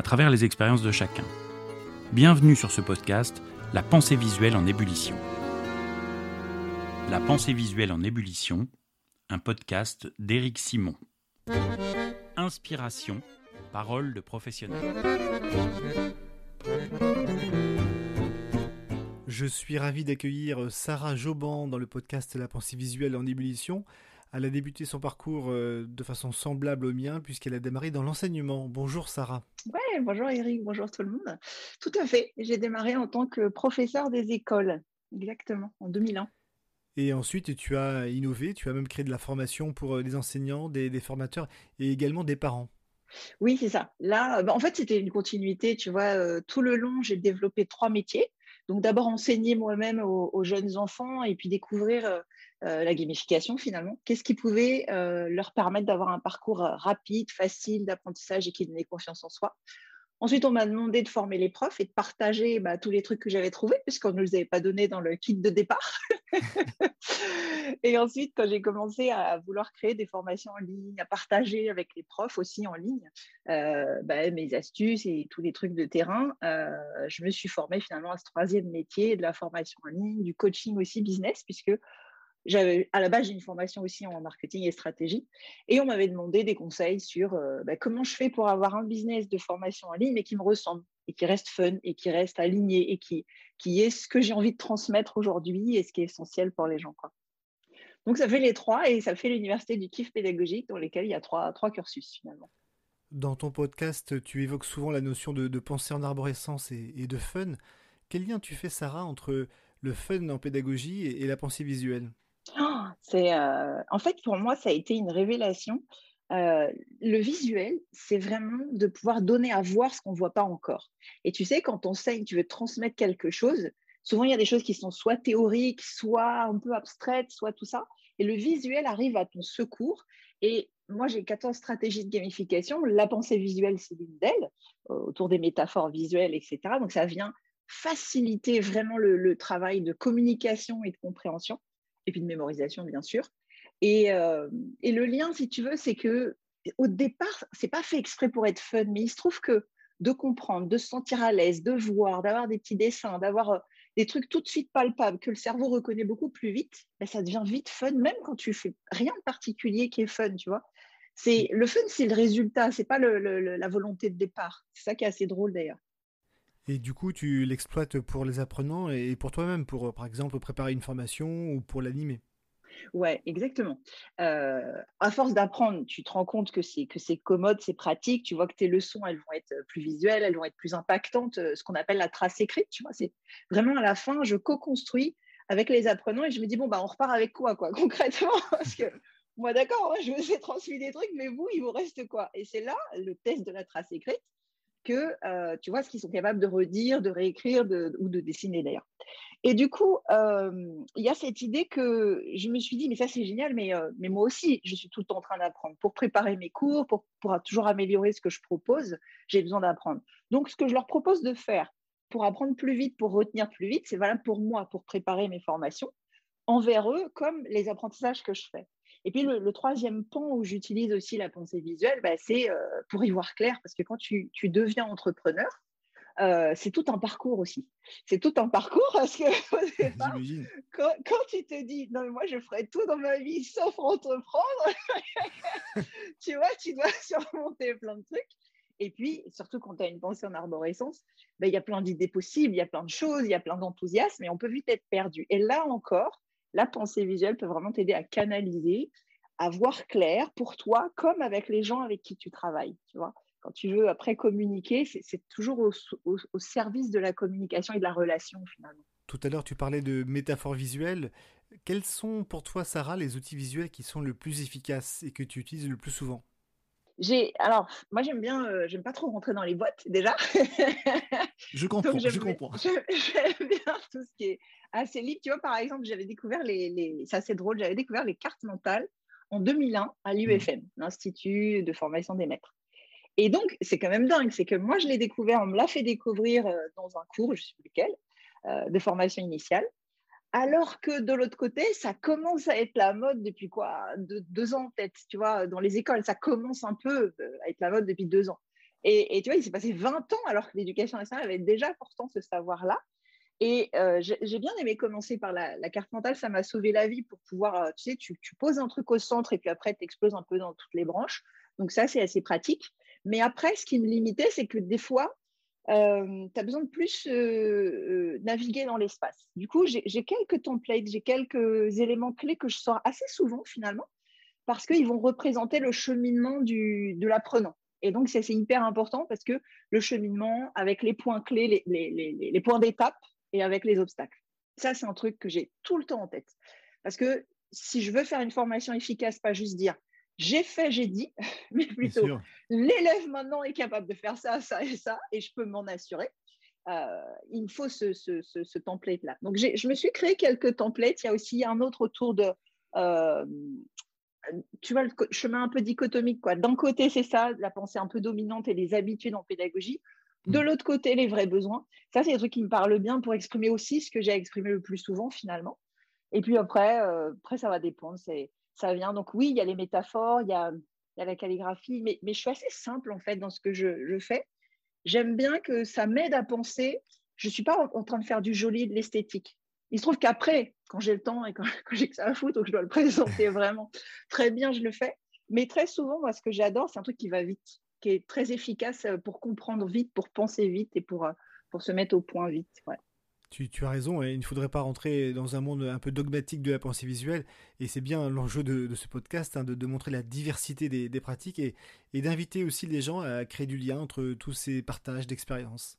à travers les expériences de chacun. Bienvenue sur ce podcast, La pensée visuelle en ébullition. La pensée visuelle en ébullition, un podcast d'Éric Simon. Inspiration, parole de professionnel. Je suis ravi d'accueillir Sarah Joban dans le podcast La pensée visuelle en ébullition. Elle a débuté son parcours euh, de façon semblable au mien puisqu'elle a démarré dans l'enseignement. Bonjour Sarah. Ouais, bonjour Eric, bonjour tout le monde. Tout à fait, j'ai démarré en tant que professeur des écoles, exactement, en 2001. Et ensuite, tu as innové, tu as même créé de la formation pour euh, les enseignants, des, formateurs et également des parents. Oui, c'est ça. Là, bah, en fait, c'était une continuité. Tu vois, euh, tout le long, j'ai développé trois métiers. Donc, d'abord, enseigner moi-même aux, jeunes enfants et puis découvrir euh, la gamification finalement. Qu'est-ce qui pouvait euh, leur permettre d'avoir un parcours euh, rapide, facile d'apprentissage et qui donnait confiance en soi? Ensuite, on m'a demandé de former les profs et de partager bah, tous les trucs que j'avais trouvés, puisqu'on ne les avait pas donnés dans le kit de départ. et ensuite, quand j'ai commencé à vouloir créer des formations en ligne, à partager avec les profs aussi en ligne bah, mes astuces et tous les trucs de terrain, je me suis formée finalement à ce troisième métier de la formation en ligne, du coaching aussi business, puisque à la base, j'ai une formation aussi en marketing et stratégie. Et on m'avait demandé des conseils sur euh, bah, comment je fais pour avoir un business de formation en ligne, mais qui me ressemble et qui reste fun et qui reste aligné et qui, est ce que j'ai envie de transmettre aujourd'hui et ce qui est essentiel pour les gens. Donc, ça fait les trois et ça fait l'université du kiff pédagogique dans lesquels il y a trois, trois cursus finalement. Dans ton podcast, tu évoques souvent la notion de, pensée en arborescence et, de fun. Quel lien tu fais, Sarah, entre le fun en pédagogie et la pensée visuelle? C'est, euh, en fait, pour moi, ça a été une révélation. Euh, le visuel, c'est vraiment de pouvoir donner à voir ce qu'on ne voit pas encore. Et tu sais, quand on sait tu veux transmettre quelque chose, souvent il y a des choses qui sont soit théoriques, soit un peu abstraites, soit tout ça. Et le visuel arrive à ton secours. Et moi, j'ai 14 stratégies de gamification. La pensée visuelle, c'est l'une d'elles, autour des métaphores visuelles, etc. Donc, ça vient faciliter vraiment le travail de communication et de compréhension et puis de mémorisation, bien sûr. Et, euh, et le lien, si tu veux, c'est que au départ, c'est pas fait exprès pour être fun, mais il se trouve que de comprendre, de se sentir à l'aise, de voir, d'avoir des petits dessins, d'avoir euh, des trucs tout de suite palpables que le cerveau reconnaît beaucoup plus vite, ben ça devient vite fun, même quand tu fais rien de particulier qui est fun, tu vois. C'est le fun, c'est le résultat, c'est pas la volonté de départ. C'est ça qui est assez drôle d'ailleurs. Et du coup, tu l'exploites pour les apprenants et pour toi-même, pour euh, par exemple préparer une formation ou pour l'animer. Ouais, exactement. Euh, à force d'apprendre, tu te rends compte que c'est que c'est commode, c'est pratique. Tu vois que tes leçons, elles vont être plus visuelles, elles vont être plus impactantes. Euh, ce qu'on appelle la trace écrite, tu vois, c'est vraiment à la fin, je co-construis avec les apprenants et je me dis bon bah on repart avec quoi quoi concrètement? Parce que moi d'accord, je vous ai transmis des trucs, mais vous il vous reste quoi? Et c'est là le test de la trace écrite que euh, tu vois ce qu'ils sont capables de redire, de réécrire ou de dessiner d'ailleurs. Et du coup, euh, il y a cette idée que je me suis dit, mais ça c'est génial, mais, euh, mais moi aussi, je suis tout le temps en train d'apprendre. Pour préparer mes cours, pour, pour toujours améliorer ce que je propose, j'ai besoin d'apprendre. Donc, ce que je leur propose de faire pour apprendre plus vite, pour retenir plus vite, c'est valable pour moi, pour préparer mes formations envers eux, comme les apprentissages que je fais. Et puis le, troisième pan où j'utilise aussi la pensée visuelle, bah, c'est euh, pour y voir clair, parce que quand tu, deviens entrepreneur, euh, c'est tout un parcours aussi. C'est tout un parcours parce que quand, quand, tu te dis non mais moi je ferai tout dans ma vie sauf entreprendre, tu vois, tu dois surmonter plein de trucs. Et puis, surtout quand tu as une pensée en arborescence, bah, il y a plein d'idées possibles, il y a plein de choses, il y a plein d'enthousiasme, et on peut vite être perdu. Et là encore, la pensée visuelle peut vraiment t'aider à canaliser, à voir clair pour toi, comme avec les gens avec qui tu travailles. Tu vois Quand tu veux après communiquer, c'est toujours au, service de la communication et de la relation finalement. Tout à l'heure, tu parlais de métaphores visuelles. Quels sont pour toi, Sarah, les outils visuels qui sont le plus efficaces et que tu utilises le plus souvent? J'ai alors moi j'aime bien euh, j'aime pas trop rentrer dans les boîtes déjà. Je comprends je comprends. j'aime bien tout ce qui est assez libre. Tu vois par exemple j'avais découvert les, les c'est assez drôle j'avais découvert les cartes mentales en 2001 à l'UFM mmh. l'institut de formation des maîtres. Et donc c'est quand même dingue c'est que moi je l'ai découvert on me l'a fait découvrir euh, dans un cours je sais plus lequel euh, de formation initiale alors que de l'autre côté, ça commence à être la mode depuis quoi Deux ans peut-être, tu vois, dans les écoles, ça commence un peu euh, à être la mode depuis deux ans. Et, tu vois, il s'est passé 20 ans alors que l'éducation nationale avait déjà pourtant ce savoir-là. Et euh, j'ai bien aimé commencer par la, carte mentale, ça m'a sauvé la vie pour pouvoir, euh, tu sais, tu, poses un truc au centre et puis après, tu exploses un peu dans toutes les branches. Donc ça, c'est assez pratique. Mais après, ce qui me limitait, c'est que des fois, euh, tu as besoin de plus naviguer dans l'espace. Du coup, j'ai quelques templates, j'ai quelques éléments clés que je sors assez souvent finalement, parce qu'ils vont représenter le cheminement du, de l'apprenant. Et donc, c'est hyper important parce que le cheminement avec les points clés, les, les, les points d'étape et avec les obstacles. Ça, c'est un truc que j'ai tout le temps en tête. Parce que si je veux faire une formation efficace, pas juste dire j'ai fait, j'ai dit, mais plutôt l'élève maintenant est capable de faire ça, ça et ça, et je peux m'en assurer. Euh, il me faut ce, ce, template-là. Donc, je me suis créé quelques templates. Il y a aussi un autre autour de, euh, tu vois, le chemin un peu dichotomique. D'un côté, c'est ça, la pensée un peu dominante et les habitudes en pédagogie. De mm. l'autre côté, les vrais besoins. Ça, c'est des trucs qui me parlent bien pour exprimer aussi ce que j'ai exprimé le plus souvent, finalement. Et puis après, euh, après ça va dépendre. C'est ça vient. Donc oui, il y a les métaphores, il y a, la calligraphie, mais, je suis assez simple en fait dans ce que je, fais. J'aime bien que ça m'aide à penser. Je ne suis pas en, train de faire du joli, de l'esthétique. Il se trouve qu'après, quand j'ai le temps et quand, j'ai que ça à foutre ou je dois le présenter vraiment très bien, je le fais. Mais très souvent, moi, ce que j'adore, c'est un truc qui va vite, qui est très efficace pour comprendre vite, pour penser vite et pour, pour se mettre au point vite. Tu, as raison, il ne faudrait pas rentrer dans un monde un peu dogmatique de la pensée visuelle, et c'est bien l'enjeu de, ce podcast, hein, de, montrer la diversité des, pratiques et, d'inviter aussi les gens à créer du lien entre tous ces partages d'expériences.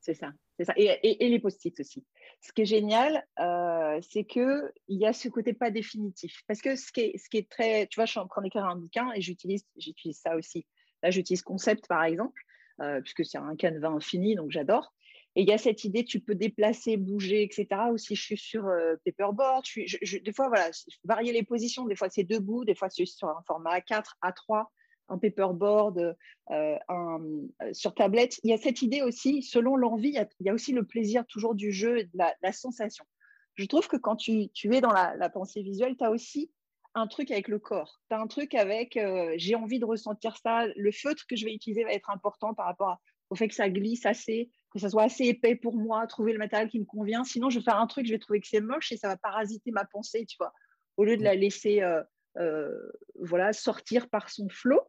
C'est ça, c'est ça, et, les post-it aussi. Ce qui est génial, euh, c'est qu'il y a ce côté pas définitif, parce que ce qui est, très, tu vois, je suis en train d'écrire un bouquin et j'utilise, j'utilise ça aussi. Là, j'utilise Concept par exemple, euh, puisque c'est un canevas infini, donc j'adore. Et il y a cette idée, tu peux déplacer, bouger, etc. Aussi, je suis sur euh, paperboard. Je des fois, voilà, varier les positions. Des fois, c'est debout. Des fois, c'est sur un format A4, A3, un paperboard, euh, un, euh, sur tablette. Il y a cette idée aussi, selon l'envie, il, y a aussi le plaisir toujours du jeu de la, sensation. Je trouve que quand tu, es dans la, pensée visuelle, tu as aussi un truc avec le corps. Tu as un truc avec j'ai envie de ressentir ça. Le feutre que je vais utiliser va être important par rapport au fait que ça glisse assez que ça soit assez épais pour moi, trouver le matériel qui me convient. Sinon, je vais faire un truc, je vais trouver que c'est moche et ça va parasiter ma pensée, tu vois. Au lieu de la laisser euh, euh, voilà, sortir par son flot,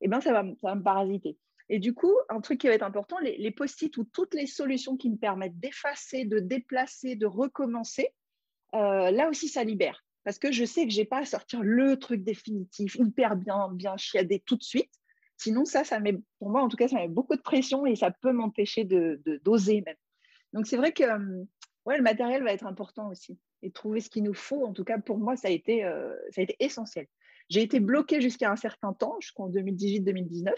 eh ben, ça, va, ça va me parasiter. Et du coup, un truc qui va être important, les, post-it ou toutes les solutions qui me permettent d'effacer, de déplacer, de recommencer, euh, là aussi, ça libère. Parce que je sais que je n'ai pas à sortir le truc définitif, hyper bien, bien chiadé tout de suite. Sinon, ça, ça met, pour moi, en tout cas, ça met beaucoup de pression et ça peut m'empêcher de, d'oser même. Donc, c'est vrai que euh, ouais, le matériel va être important aussi. Et trouver ce qu'il nous faut, en tout cas, pour moi, ça a été, euh, ça a été essentiel. J'ai été bloquée jusqu'à un certain temps, jusqu'en 2018-2019.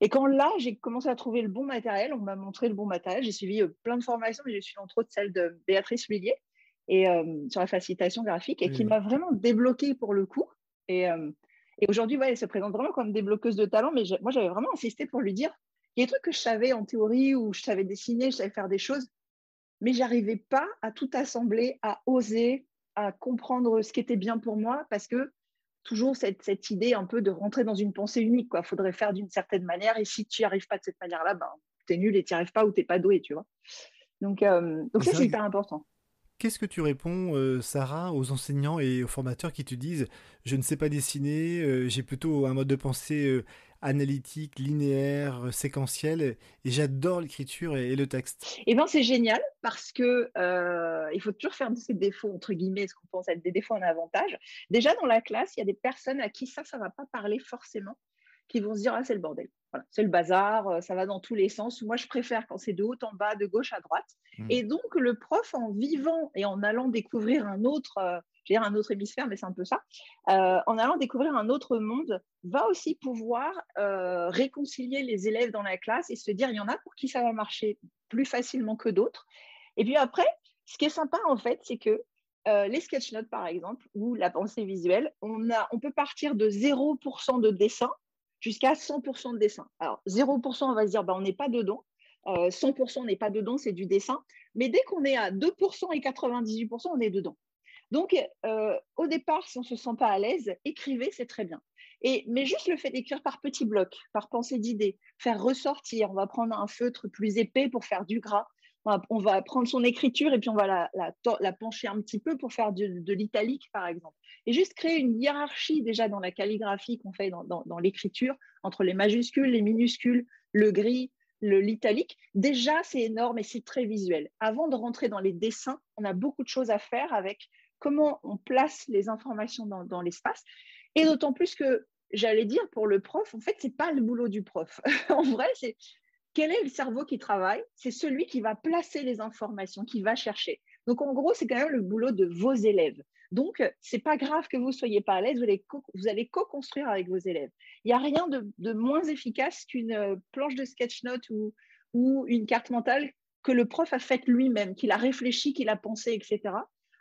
Et quand là, j'ai commencé à trouver le bon matériel, on m'a montré le bon matériel. J'ai suivi euh, plein de formations, mais j'ai suivi entre autres celle de Béatrice Lullier et, sur la facilitation graphique et qui m'a vraiment débloquée pour le coup. Et, et aujourd'hui, elle se présente vraiment comme débloqueuse de talent, mais moi, j'avais vraiment insisté pour lui dire il y a des trucs que je savais en théorie, ou je savais dessiner, je savais faire des choses, mais j'arrivais pas à tout assembler, à oser, à comprendre ce qui était bien pour moi, parce que toujours cette, cette idée un peu de rentrer dans une pensée unique. Il faudrait faire d'une certaine manière, et si tu n'y arrives pas de cette manière-là, ben, tu es nul et tu n'y arrives pas ou tu n'es pas doué, tu vois. Donc, euh, donc ça, c'est hyper important. Qu'est-ce que tu réponds, euh, Sarah, aux enseignants et aux formateurs qui te disent je ne sais pas dessiner, euh, j'ai plutôt un mode de pensée euh, analytique, linéaire, séquentiel, et j'adore l'écriture et, le texte? Eh bien, c'est génial parce que il faut toujours faire de ces défauts, entre guillemets, ce qu'on pense être des défauts en avantage. Déjà, dans la classe, il y a des personnes à qui ça, ça ne va pas parler forcément, qui vont se dire ah, c'est le bordel c'est le bazar, euh, ça va dans tous les sens. Moi, je préfère quand c'est de haut en bas, de gauche à droite. Hmm. Et donc, le prof, en vivant et en allant découvrir un autre, euh, je veux dire un autre hémisphère, mais c'est un peu ça, euh, en allant découvrir un autre monde, va aussi pouvoir euh, réconcilier les élèves dans la classe et se dire, il y en a pour qui ça va marcher plus facilement que d'autres. Et puis après, ce qui est sympa, en fait, c'est que euh, les sketch notes, par exemple, ou la pensée visuelle, on, a, on peut partir de 0% de dessin jusqu'à 100% de dessin. Alors, 0%, on va se dire, bah, on n'est pas dedans. 100% n'est pas dedans, c'est du dessin. Mais dès qu'on est à 2% et 98%, on est dedans. Donc, euh, au départ, si on ne se sent pas à l'aise, écrivez, c'est très bien. Et, mais juste le fait d'écrire par petits blocs, par pensée d'idées, faire ressortir, on va prendre un feutre plus épais pour faire du gras, on va, prendre son écriture et puis on va la, pencher un petit peu pour faire de, l'italique, par exemple. Et juste créer une hiérarchie déjà dans la calligraphie qu'on fait dans, dans l'écriture, entre les majuscules, les minuscules, le gris, l'italique, déjà c'est énorme et c'est très visuel. Avant de rentrer dans les dessins, on a beaucoup de choses à faire avec comment on place les informations dans, l'espace. Et d'autant plus que, j'allais dire, pour le prof, en fait, ce n'est pas le boulot du prof. en vrai, c'est quel est le cerveau qui travaille? C'est celui qui va placer les informations, qui va chercher. Donc, en gros, c'est quand même le boulot de vos élèves. Donc, c'est pas grave que vous soyez pas à l'aise, vous allez co-construire avec vos élèves. Il n'y a rien de, moins efficace qu'une euh, planche de sketch note ou, une carte mentale que le prof a faite lui-même, qu'il a réfléchi, qu'il a pensé, etc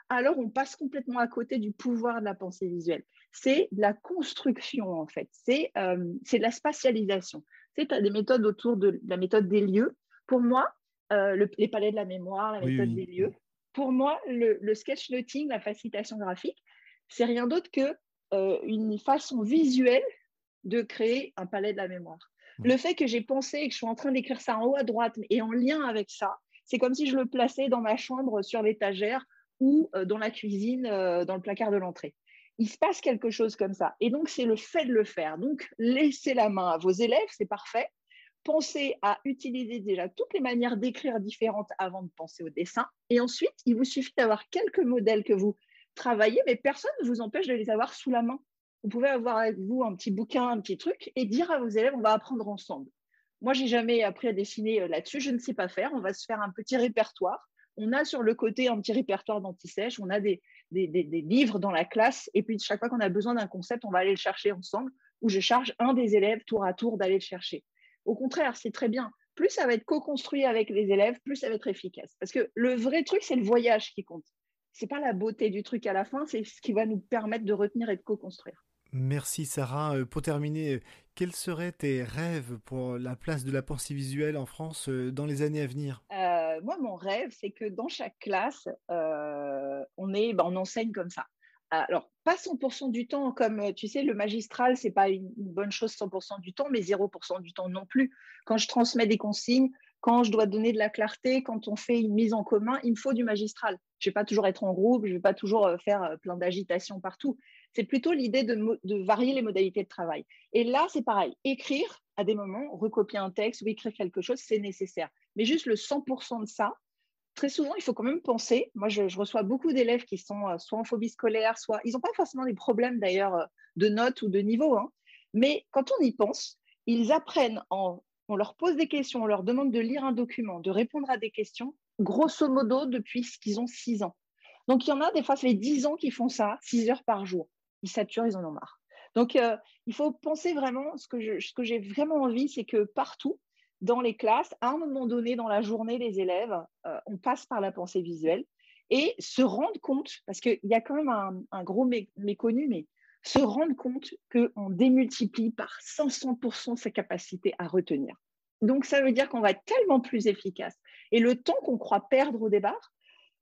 alors on passe complètement à côté du pouvoir de la pensée visuelle. C'est la construction, en fait. C'est euh, de la spatialisation. Tu as des méthodes autour de la méthode des lieux. Pour moi, euh, les palais de la mémoire, la méthode des lieux. Pour moi, le, le sketchnoting, la facilitation graphique, c'est rien d'autre que euh, une façon visuelle de créer un palais de la mémoire. Le fait que j'ai pensé et que je suis en train d'écrire ça en haut à droite et en lien avec ça, c'est comme si je le plaçais dans ma chambre sur l'étagère ou euh, dans la cuisine, euh, dans le placard de l'entrée. Il se passe quelque chose comme ça. Et donc, c'est le fait de le faire. Donc, laissez la main à vos élèves, c'est parfait. Pensez à utiliser déjà toutes les manières d'écrire différentes avant de penser au dessin. Et ensuite, il vous suffit d'avoir quelques modèles que vous travaillez, mais personne ne vous empêche de les avoir sous la main. Vous pouvez avoir avec vous un petit bouquin, un petit truc, et dire à vos élèves, on va apprendre ensemble. Moi, j'ai jamais appris à dessiner euh, là-dessus, je ne sais pas faire. On va se faire un petit répertoire on a sur le côté un petit répertoire d'anti-sèche, on a des, livres dans la classe, et puis chaque fois qu'on a besoin d'un concept, on va aller le chercher ensemble, ou je charge un des élèves tour à tour d'aller le chercher. Au contraire, c'est très bien. Plus ça va être co-construit avec les élèves, plus ça va être efficace. Parce que le vrai truc, c'est le voyage qui compte. Ce n'est pas la beauté du truc à la fin, c'est ce qui va nous permettre de retenir et de co-construire. Merci Sarah. Euh, pour terminer, quels seraient tes rêves pour la place de la pensée visuelle en France euh, dans les années à venir? Euh, Moi, mon rêve, c'est que dans chaque classe, on, est, ben, on enseigne comme ça. Alors, pas 100% du temps, comme tu sais, le magistral, c'est pas une bonne chose 100% du temps, mais 0% du temps non plus. Quand je transmets des consignes, quand je dois donner de la clarté, quand on fait une mise en commun, il me faut du magistral. Je ne vais pas toujours être en groupe, je ne vais pas toujours faire plein d'agitation partout. C'est plutôt l'idée de, varier les modalités de travail. Et là, c'est pareil. Écrire à des moments, recopier un texte ou écrire quelque chose, c'est nécessaire. Mais juste le 100% de ça, très souvent, il faut quand même penser. Moi, je, reçois beaucoup d'élèves qui sont euh, soit en phobie scolaire, soit. Ils n'ont pas forcément des problèmes d'ailleurs euh, de notes ou de niveau. Hein. Mais quand on y pense, ils apprennent en. On leur pose des questions, on leur demande de lire un document, de répondre à des questions, grosso modo depuis qu'ils ont 6 ans. Donc, il y en a des fois, ça fait 10 ans qu'ils font ça, 6 heures par jour ils saturent, ils en ont marre. Donc, euh, il faut penser vraiment, ce que, j'ai vraiment envie, c'est que partout, dans les classes, à un moment donné dans la journée, les élèves, euh, on passe par la pensée visuelle et se rendre compte, parce qu'il y a quand même un, gros méconnu, mais se rendre compte qu'on démultiplie par 500% sa capacité à retenir. Donc, ça veut dire qu'on va être tellement plus efficace. Et le temps qu'on croit perdre au départ,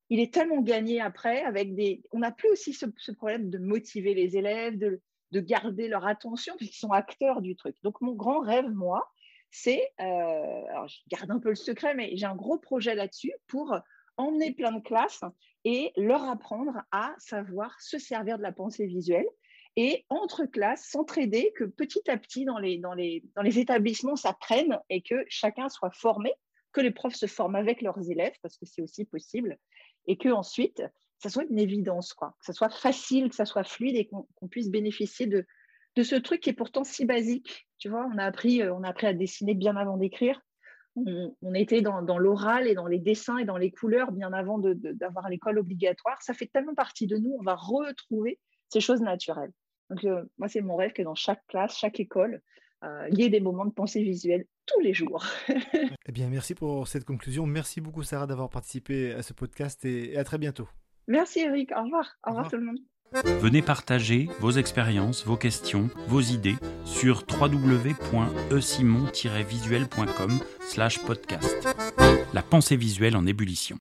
il est tellement gagné après avec des. On n'a plus aussi ce, problème de motiver les élèves, de, garder leur attention, puisqu'ils sont acteurs du truc. Donc, mon grand rêve, moi, c'est. Euh, alors, je garde un peu le secret, mais j'ai un gros projet là-dessus pour emmener plein de classes et leur apprendre à savoir se servir de la pensée visuelle et entre classes s'entraider, que petit à petit dans les, dans les, dans les établissements ça prenne et que chacun soit formé, que les profs se forment avec leurs élèves, parce que c'est aussi possible, et que ensuite ça soit une évidence, quoi, que ça soit facile, que ça soit fluide et qu'on puisse bénéficier de, de ce truc qui est pourtant si basique. Tu vois, on a appris, euh, on a appris à dessiner bien avant d'écrire. on, était dans, l'oral et dans les dessins et dans les couleurs bien avant d'avoir l'école obligatoire. Ça fait tellement partie de nous, on va retrouver ces choses naturelles. Donc, euh, moi, c'est mon rêve que dans chaque classe, chaque école, euh, il y ait des moments de pensée visuelle tous les jours. eh bien, merci pour cette conclusion. Merci beaucoup, Sarah, d'avoir participé à ce podcast et à très bientôt. Merci, Eric. Au revoir. Au, revoir tout le monde. Venez partager vos expériences, vos questions, vos idées sur www.esimon-visuel.com podcast. La pensée visuelle en ébullition.